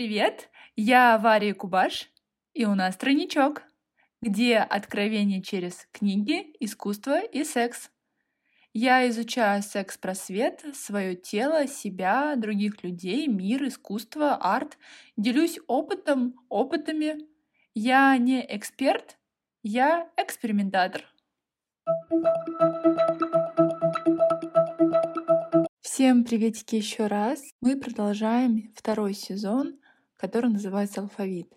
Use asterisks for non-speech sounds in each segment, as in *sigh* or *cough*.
Привет, я Варя Кубаш, и у нас тройничок, где откровение через книги, искусство и секс. Я изучаю секс-просвет, свое тело, себя, других людей, мир, искусство, арт. Делюсь опытом, опытами. Я не эксперт, я экспериментатор. Всем приветики еще раз. Мы продолжаем второй сезон, который называется «Алфавит».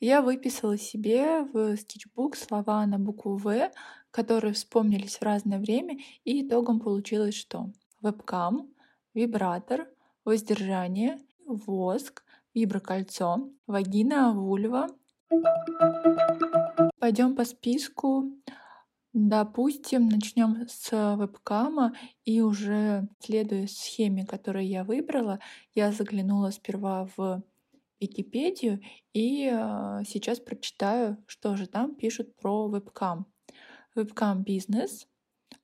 Я выписала себе в скетчбук слова на букву «В», которые вспомнились в разное время, и итогом получилось что? Вебкам, вибратор, воздержание, воск, виброкольцо, вагина, вульва. Пойдем по списку. Допустим, начнем с вебкама, и уже следуя схеме, которую я выбрала, я заглянула сперва в Википедию и а, сейчас прочитаю, что же там пишут про вебкам. Вебкам бизнес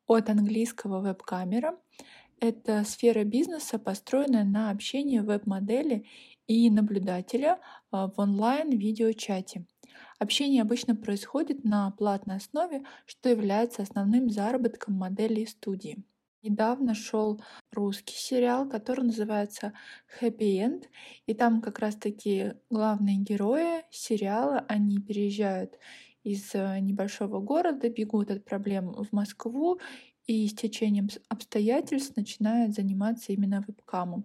от английского веб-камера — это сфера бизнеса, построенная на общении веб-модели и наблюдателя а, в онлайн-видеочате. Общение обычно происходит на платной основе, что является основным заработком моделей студии. Недавно шел русский сериал, который называется Happy End, и там как раз-таки главные герои сериала, они переезжают из э, небольшого города, бегут от проблем в Москву и с течением обстоятельств начинают заниматься именно вебкамом.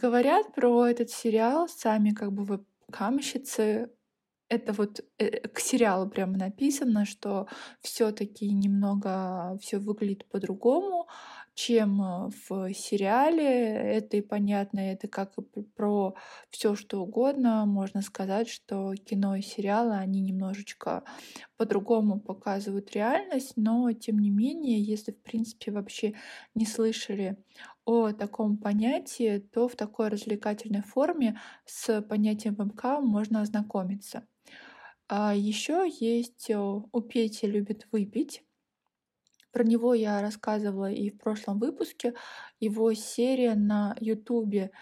Говорят про этот сериал сами как бы веб камщицы это вот э, к сериалу прямо написано, что все-таки немного все выглядит по-другому, чем э, в сериале. Это и понятно, это как и про все что угодно. Можно сказать, что кино и сериалы, они немножечко по-другому показывают реальность, но тем не менее, если в принципе вообще не слышали о таком понятии, то в такой развлекательной форме с понятием вебкам можно ознакомиться. А еще есть э, у Пети любит выпить. Про него я рассказывала и в прошлом выпуске. Его серия на Ютубе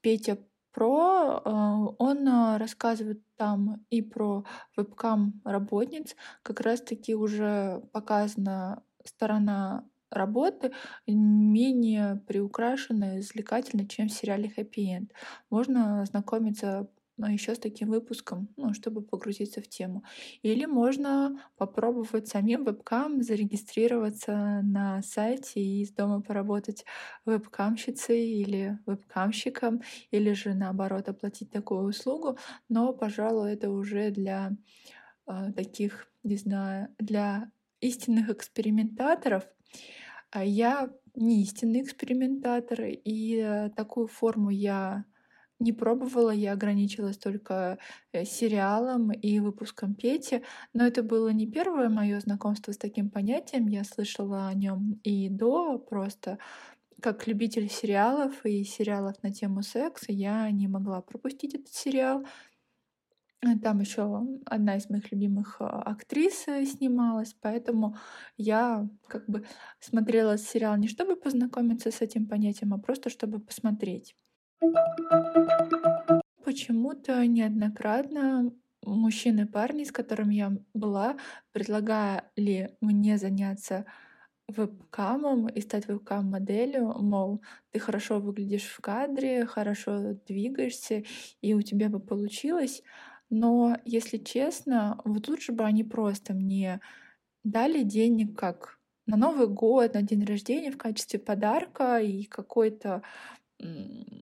Петя Про, э, он э, рассказывает там и про вебкам работниц. Как раз-таки уже показана сторона работы менее приукрашенная, развлекательная, чем в сериале «Хэппи Энд». Можно ознакомиться но еще с таким выпуском, ну, чтобы погрузиться в тему. Или можно попробовать самим вебкам зарегистрироваться на сайте и из дома поработать вебкамщицей или вебкамщиком, или же наоборот оплатить такую услугу. Но, пожалуй, это уже для э, таких, не знаю, для истинных экспериментаторов. А я не истинный экспериментатор, и э, такую форму я не пробовала, я ограничилась только э, сериалом и выпуском Пети, но это было не первое мое знакомство с таким понятием. Я слышала о нем и до, просто как любитель сериалов и сериалов на тему секса, я не могла пропустить этот сериал. Там еще одна из моих любимых э, актрис э, снималась, поэтому я как бы смотрела сериал не чтобы познакомиться с этим понятием, а просто чтобы посмотреть. Почему-то неоднократно мужчины парни, с которыми я была, предлагали мне заняться вебкамом и стать вебкам-моделью, мол, ты хорошо выглядишь в кадре, хорошо двигаешься, и у тебя бы получилось. Но, если честно, вот лучше бы они просто мне дали денег как на Новый год, на день рождения в качестве подарка и какой-то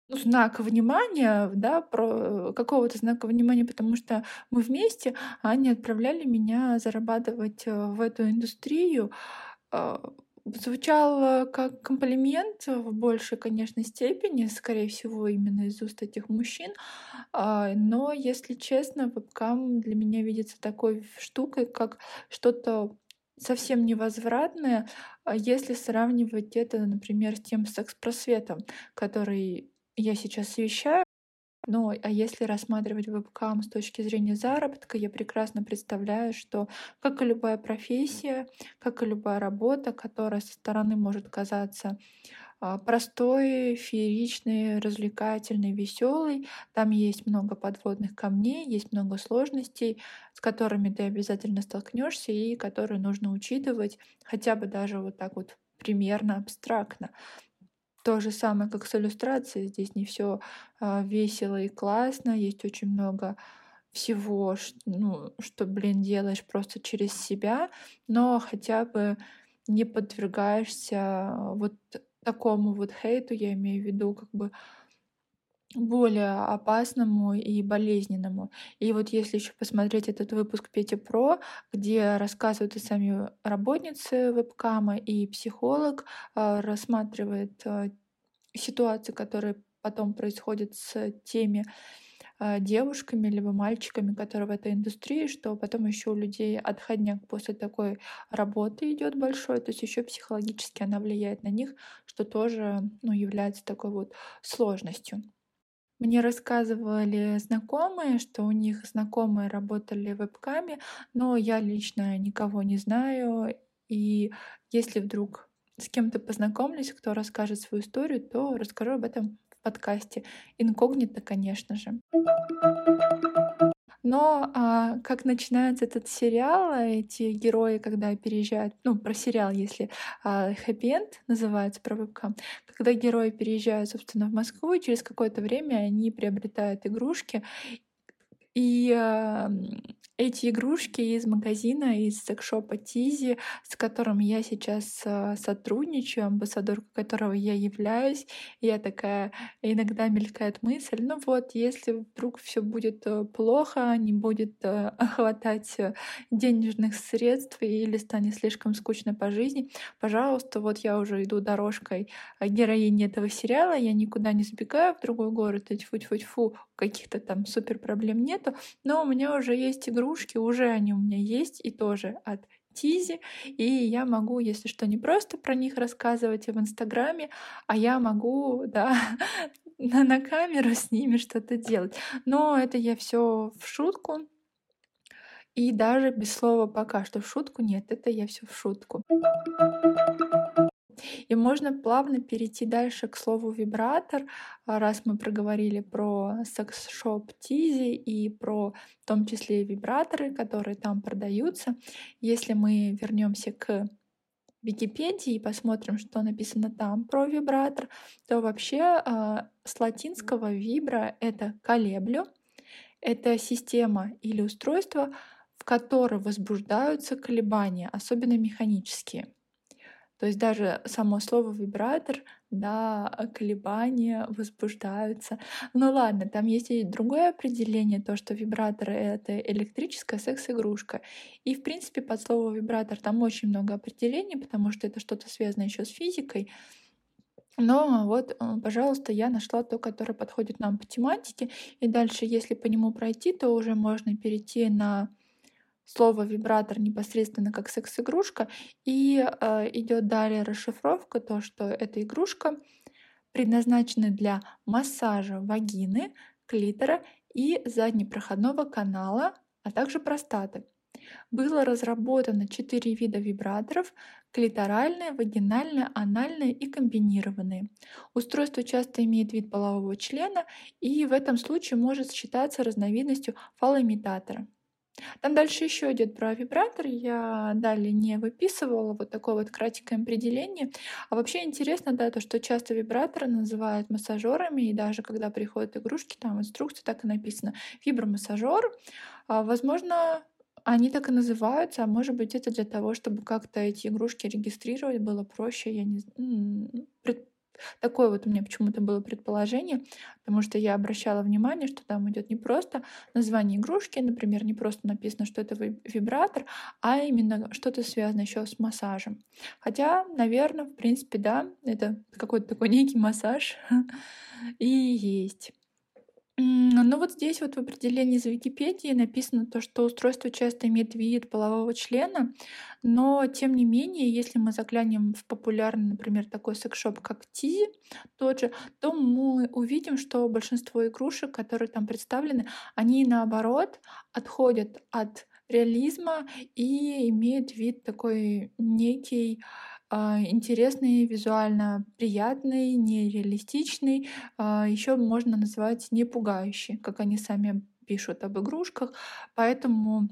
знак внимания, да, про какого-то знака внимания, потому что мы вместе, а они отправляли меня зарабатывать э, в эту индустрию. А, звучало как комплимент в большей, конечно, степени, скорее всего, именно из уст этих мужчин. А, но, если честно, вебкам для меня видится такой штукой, как что-то совсем невозвратное, а если сравнивать это, например, с тем секс-просветом, который я сейчас вещаю. Но а если рассматривать вебкам с точки зрения заработка, я прекрасно представляю, что, как и любая профессия, как и любая работа, которая со стороны может казаться а, простой, фееричный, развлекательный, веселый. Там есть много подводных камней, есть много сложностей, с которыми ты обязательно столкнешься и которые нужно учитывать хотя бы даже вот так вот примерно абстрактно. То же самое, как с иллюстрацией. Здесь не все а, весело и классно, есть очень много всего, ну, что, блин, делаешь просто через себя, но хотя бы не подвергаешься вот такому вот хейту, я имею в виду как бы более опасному и болезненному. И вот если еще посмотреть этот выпуск Пети Про, где рассказывают и сами работницы вебкама, и психолог э, рассматривает э, ситуации, которые потом происходят с теми а, девушками либо мальчиками, которые в этой индустрии, что потом еще у людей отходняк после такой работы идет большой, то есть еще психологически она влияет на них, что тоже ну, является такой вот сложностью. Мне рассказывали знакомые, что у них знакомые работали в вебками, но я лично никого не знаю. И если вдруг с кем-то познакомлюсь, кто расскажет свою историю, то расскажу об этом подкасте. Инкогнито, конечно же. Но а, как начинается этот сериал, эти герои, когда переезжают, ну, про сериал, если а, называется, про вебкам, когда герои переезжают, собственно, в Москву, и через какое-то время они приобретают игрушки, и а, эти игрушки из магазина, из секшопа Тизи, с которым я сейчас а, сотрудничаю, амбассадор которого я являюсь. Я такая, иногда мелькает мысль, ну вот, если вдруг все будет э, плохо, не будет э, *laughs* хватать э, денежных средств или станет слишком скучно по жизни, пожалуйста, вот я уже иду дорожкой героини этого сериала, я никуда не сбегаю в другой город, и тьфу-тьфу-тьфу, каких-то там супер проблем нету, но у меня уже есть игрушки, уже они у меня есть, и тоже от Тизи, и я могу, если что, не просто про них рассказывать в Инстаграме, а я могу, да, *laughs* на, на камеру с ними что-то делать. Но это я все в шутку, и даже без слова пока что в шутку нет, это я все в шутку. И можно плавно перейти дальше к слову вибратор, а, раз мы проговорили про секс-шоп Тизи и про в том числе вибраторы, которые там продаются. Если мы вернемся к Википедии и посмотрим, что написано там про вибратор, то вообще э, с латинского вибра это колеблю, это система или устройство, в которой возбуждаются колебания, особенно механические. То есть даже само слово вибратор, да, колебания возбуждаются. Ну ладно, там есть и другое определение, то, что вибратор — это электрическая секс-игрушка. И, в принципе, под слово вибратор там очень много определений, потому что это что-то связано еще с физикой. Но вот, э, пожалуйста, я нашла то, которое подходит нам по тематике. И дальше, если по нему пройти, то уже можно перейти на слово вибратор непосредственно как секс-игрушка, и э, идет далее расшифровка, то, что эта игрушка предназначена для массажа вагины, клитора и заднепроходного канала, а также простаты. Было разработано четыре вида вибраторов – клиторальные, вагинальные, анальные и комбинированные. Устройство часто имеет вид полового члена и в этом случае может считаться разновидностью фалоимитатора. Там дальше еще идет про вибратор. Я далее не выписывала вот такое вот кратенькое определение. А вообще интересно, да, то, что часто вибраторы называют массажерами, и даже когда приходят игрушки, там в инструкции так и написано «вибромассажер». А, возможно, они так и называются, а может быть это для того, чтобы как-то эти игрушки регистрировать было проще, я не знаю, Такое вот у меня почему-то было предположение, потому что я обращала внимание, что там идет не просто название игрушки, например, не просто написано, что это вибратор, а именно что-то связано еще с массажем. Хотя, наверное, в принципе, да, это какой-то такой некий массаж *laughs* и есть. Ну вот здесь вот в определении из Википедии написано то, что устройство часто имеет вид полового члена, но тем не менее, если мы заглянем в популярный, например, такой секс-шоп, как Тизи, тот же, то мы увидим, что большинство игрушек, которые там представлены, они наоборот отходят от реализма и имеют вид такой некий интересный, визуально приятный, нереалистичный, а, еще можно назвать не пугающий, как они сами пишут об игрушках. Поэтому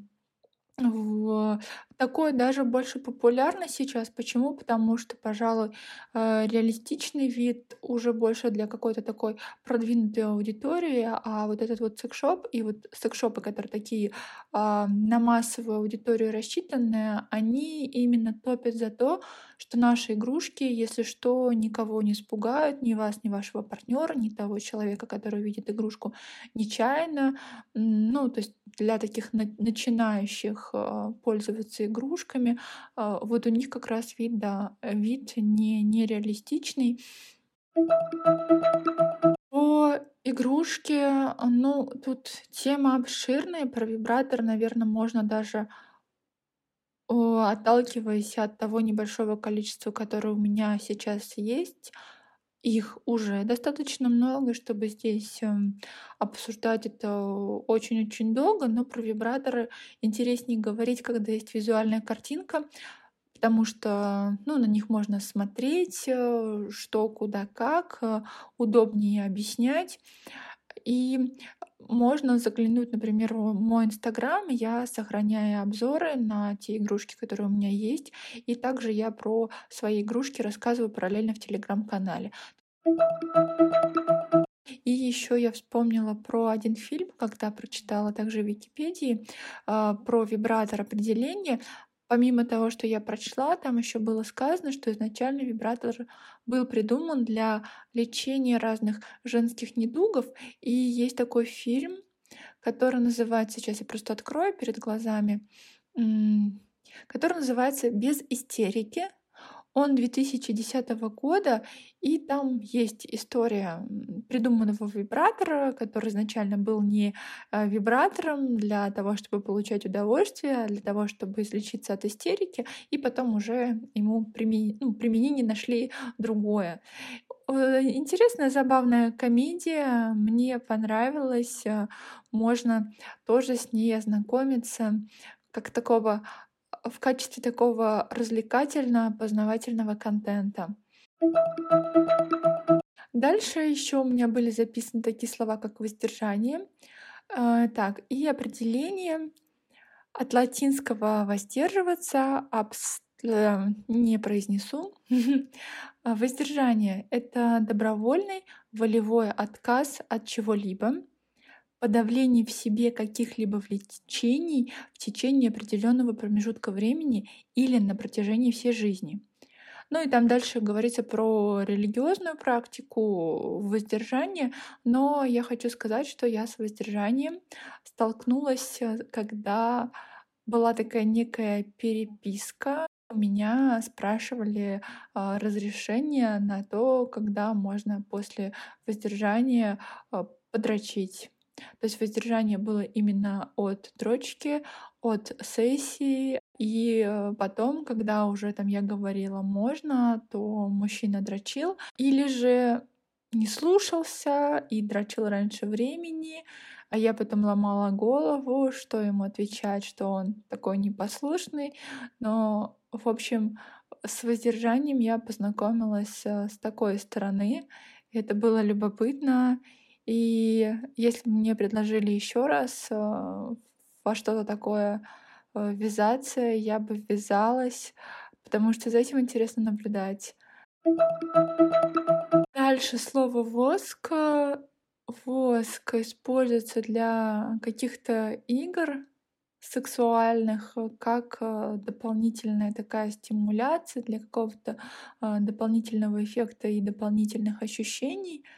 в такой даже больше популярно сейчас. Почему? Потому что, пожалуй, э, реалистичный вид уже больше для какой-то такой продвинутой аудитории, а вот этот вот секшоп и вот секшопы, которые такие а, на массовую аудиторию рассчитанные, они именно топят за то, что наши игрушки, если что, никого не испугают, ни вас, ни вашего партнера, ни того человека, который видит игрушку нечаянно. Ну, то есть для таких начинающих а, пользоваться игрушками, а, вот у них как раз вид, да, вид не, нереалистичный. По игрушке, ну, тут тема обширная, про вибратор, наверное, можно даже отталкиваясь от того небольшого количества, которое у меня сейчас есть, их уже достаточно много, чтобы здесь эм, обсуждать это очень-очень долго, но про вибраторы интереснее говорить, когда есть визуальная картинка, потому что ну, на них можно смотреть, э, что, куда, как, э, удобнее объяснять. И можно заглянуть, например, в мой инстаграм. Я сохраняю обзоры на те игрушки, которые у меня есть. И также я про свои игрушки рассказываю параллельно в телеграм-канале. И еще я вспомнила про один фильм, когда прочитала также в Википедии а, про вибратор определения. Помимо того, что я прочла, там еще было сказано, что изначально вибратор был придуман для лечения разных женских недугов. И есть такой фильм, который называется, сейчас я просто открою перед глазами, который называется «Без истерики», он 2010 года, и там есть история придуманного вибратора, который изначально был не э, вибратором для того, чтобы получать удовольствие, а для того, чтобы излечиться от истерики, и потом уже ему примен... ну, применение нашли другое. Интересная, забавная комедия, мне понравилась, э, можно тоже с ней ознакомиться как такого в качестве такого развлекательно-познавательного контента. Дальше еще у меня были записаны такие слова, как воздержание. А, так, и определение от латинского воздерживаться, абс... Э, не произнесу. *laughs* Воздержание — это добровольный волевой отказ от чего-либо, подавлении в себе каких-либо влечений в течение определенного промежутка времени или на протяжении всей жизни. Ну и там дальше говорится про религиозную практику воздержания, но я хочу сказать, что я с воздержанием столкнулась, э, когда была такая некая переписка. У меня спрашивали а, разрешение на то, когда можно после воздержания а, подрочить. То есть воздержание было именно от дрочки, от сессии. И э, потом, когда уже там я говорила можно, то мужчина дрочил. Или же не слушался и дрочил раньше времени, а я потом ломала голову, что ему отвечать, что он такой непослушный. Но, в общем, с воздержанием я познакомилась э, с такой стороны. Это было любопытно. И если бы мне предложили еще раз э, во что-то такое э, ввязаться, я бы ввязалась, потому что за этим интересно наблюдать. Дальше слово воск. Воск используется для каких-то игр сексуальных, как э, дополнительная такая стимуляция для какого-то дополнительного эффекта и дополнительных ощущений —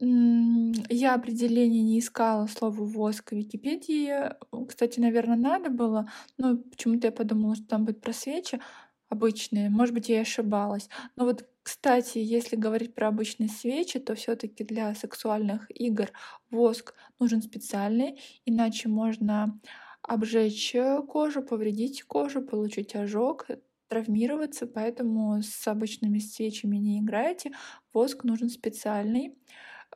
я определение не искала слова "воск" в Википедии. Кстати, наверное, надо было, но почему-то я подумала, что там будет про свечи обычные. Может быть, я и ошибалась. Но вот Кстати, если говорить про обычные свечи, то все таки для сексуальных игр воск нужен специальный, иначе можно обжечь, кожу, повредить кожу, получить ожог, травмироваться, поэтому с обычными свечами не играйте. Воск нужен специальный.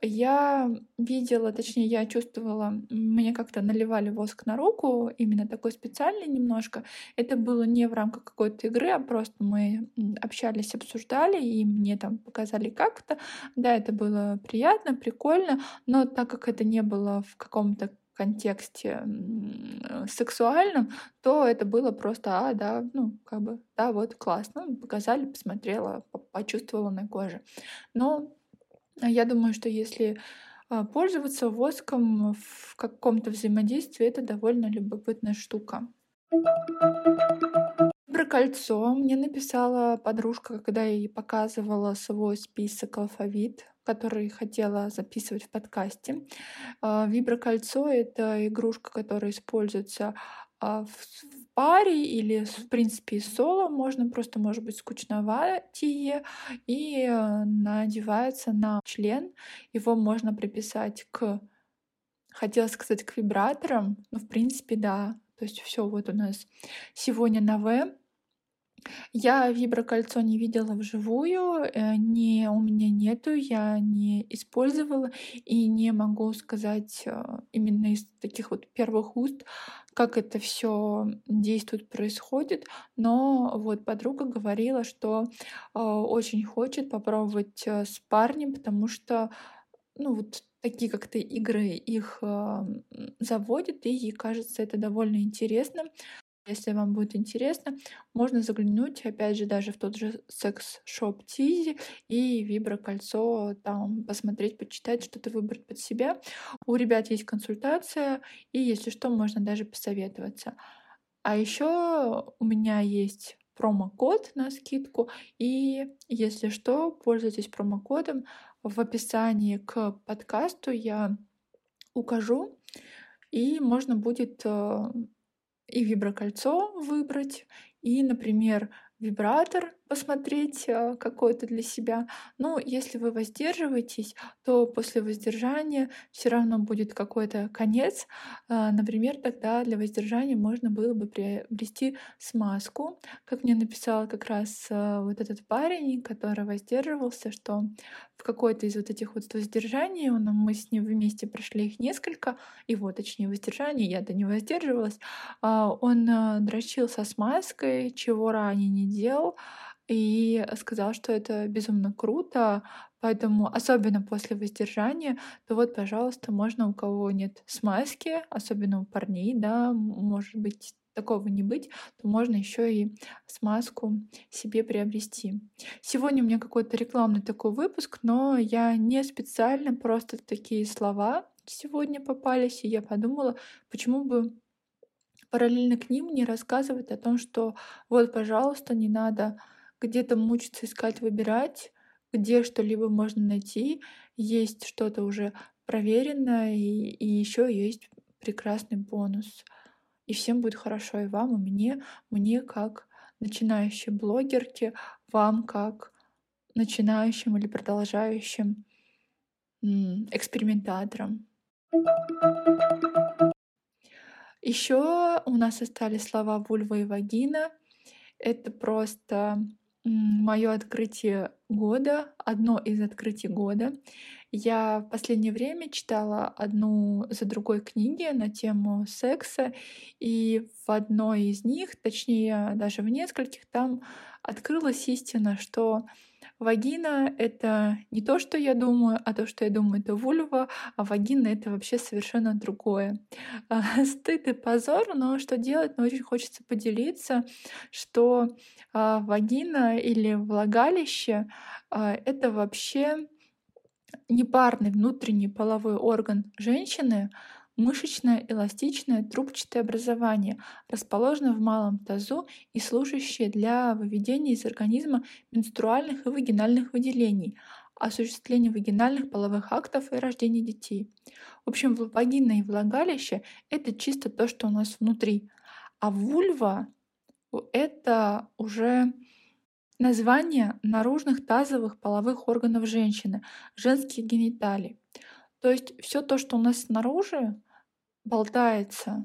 Я видела, точнее, я чувствовала, мне как-то наливали воск на руку, именно такой специальный немножко. Это было не в рамках какой-то игры, а просто мы общались, обсуждали, и мне там показали как это. Да, это было приятно, прикольно, но так как это не было в каком-то контексте сексуальном, то это было просто, а, да, ну, как бы, да, вот, классно, показали, посмотрела, почувствовала на коже. Но я думаю, что если а, пользоваться воском в каком-то взаимодействии, это довольно любопытная штука. Про кольцо мне написала подружка, когда я ей показывала свой список алфавит, который хотела записывать в подкасте. А, виброкольцо — это игрушка, которая используется в паре или, в принципе, соло можно, просто может быть скучноватее, и э, надевается на член. Его можно приписать к, хотела сказать, к вибраторам, но, в принципе, да. То есть все вот у нас сегодня на В. Я виброкольцо не видела вживую, э, не, у меня нету, я не использовала и не могу сказать э, именно из таких вот первых уст, как это все действует, происходит. Но вот подруга говорила, что э, очень хочет попробовать с парнем, потому что ну вот такие как-то игры их заводят, и ей кажется это довольно интересно. Если вам будет интересно, можно заглянуть, опять же, даже в тот же секс-шоп Тизи и виброкольцо, там посмотреть, почитать, что-то выбрать под себя. У ребят есть консультация, и если что, можно даже посоветоваться. А еще у меня есть промокод на скидку, и если что, пользуйтесь промокодом. В описании к подкасту я укажу, и можно будет э, и виброкольцо выбрать, и, например, вибратор посмотреть э, какой-то для себя. Но если вы воздерживаетесь, то после воздержания все равно будет какой-то конец. А, например, тогда для воздержания можно было бы приобрести смазку. Как мне написал как раз э, вот этот парень, который воздерживался, что в какой-то из вот этих вот воздержаний, мы с ним вместе прошли их несколько, вот, точнее, воздержание, я-то не воздерживалась, а, он э, дрочил со смазкой, чего ранее не делал, и сказал, что это безумно круто, поэтому особенно после воздержания, то вот, пожалуйста, можно у кого нет смазки, особенно у парней, да, может быть такого не быть, то можно еще и смазку себе приобрести. Сегодня у меня какой-то рекламный такой выпуск, но я не специально, просто такие слова сегодня попались, и я подумала, почему бы параллельно к ним не рассказывать о том, что вот, пожалуйста, не надо где-то мучиться, искать, выбирать, где что-либо можно найти, есть что-то уже проверенное, и, и еще есть прекрасный бонус. И всем будет хорошо, и вам, и мне, мне как начинающей блогерке, вам как начинающим или продолжающим экспериментаторам. Еще у нас остались слова вульва и вагина. Это просто мое открытие года, одно из открытий года. Я в последнее время читала одну за другой книги на тему секса, и в одной из них, точнее даже в нескольких, там открылась истина, что Вагина — это не то, что я думаю, а то, что я думаю, это вульва, а вагина — это вообще совершенно другое. *laughs* А, стыд и позор, но что делать? Но очень хочется поделиться, что а, вагина или влагалище а, — это вообще непарный внутренний половой орган женщины, Мышечное эластичное трубчатое образование, расположенное в малом тазу и служащее для выведения из организма менструальных и вагинальных выделений, осуществления вагинальных половых актов и рождения детей. В общем, вагина и влагалище — это чисто то, что у нас внутри. А вульва — это уже название наружных тазовых половых органов женщины, женских гениталий. То есть все то, что у нас снаружи болтается,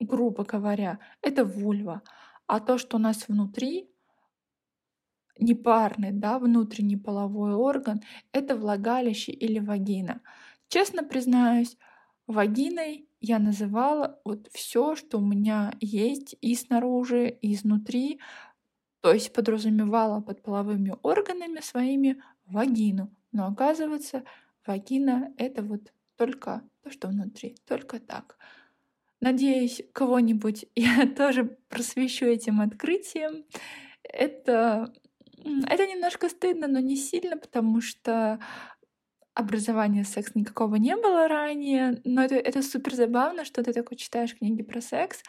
грубо говоря, это вульва. А то, что у нас внутри, непарный, да, внутренний половой орган, это влагалище или вагина. Честно признаюсь, вагиной я называла вот все, что у меня есть и снаружи, и изнутри, то есть подразумевала под половыми органами своими вагину. Но оказывается, вагина — это вот только то, что внутри, только так. Надеюсь, кого-нибудь *laughs* я тоже просвещу этим открытием. Это, это немножко стыдно, но не сильно, потому что образования секс никакого не было ранее, но это, это супер забавно, что ты такой читаешь книги про секс,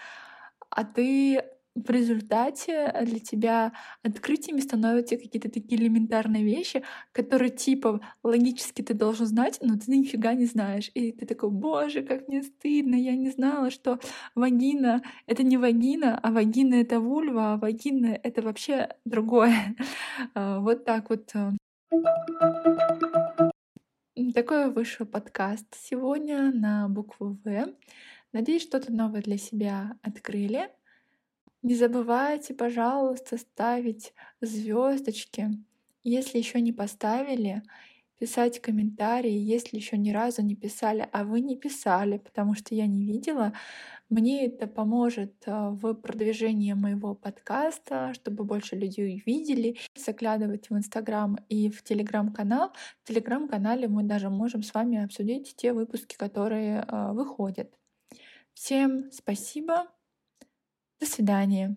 а ты в результате для тебя открытиями становятся какие-то такие элементарные вещи, которые типа логически ты должен знать, но ты нифига не знаешь. И ты такой, боже, как мне стыдно, я не знала, что вагина — это не вагина, а вагина — это вульва, а вагина — это вообще другое. *laughs* А, вот так вот. Э. Такой вышел подкаст сегодня на букву В. Надеюсь, что-то новое для себя открыли. Не забывайте, пожалуйста, ставить звездочки. Если еще не поставили, писать комментарии, если еще ни разу не писали, а вы не писали, потому что я не видела, мне это поможет а, в продвижении моего подкаста, чтобы больше людей увидели. Заглядывать в Инстаграм и в Телеграм-канал. В Телеграм-канале мы даже можем с вами обсудить те выпуски, которые а, выходят. Всем спасибо. До свидания.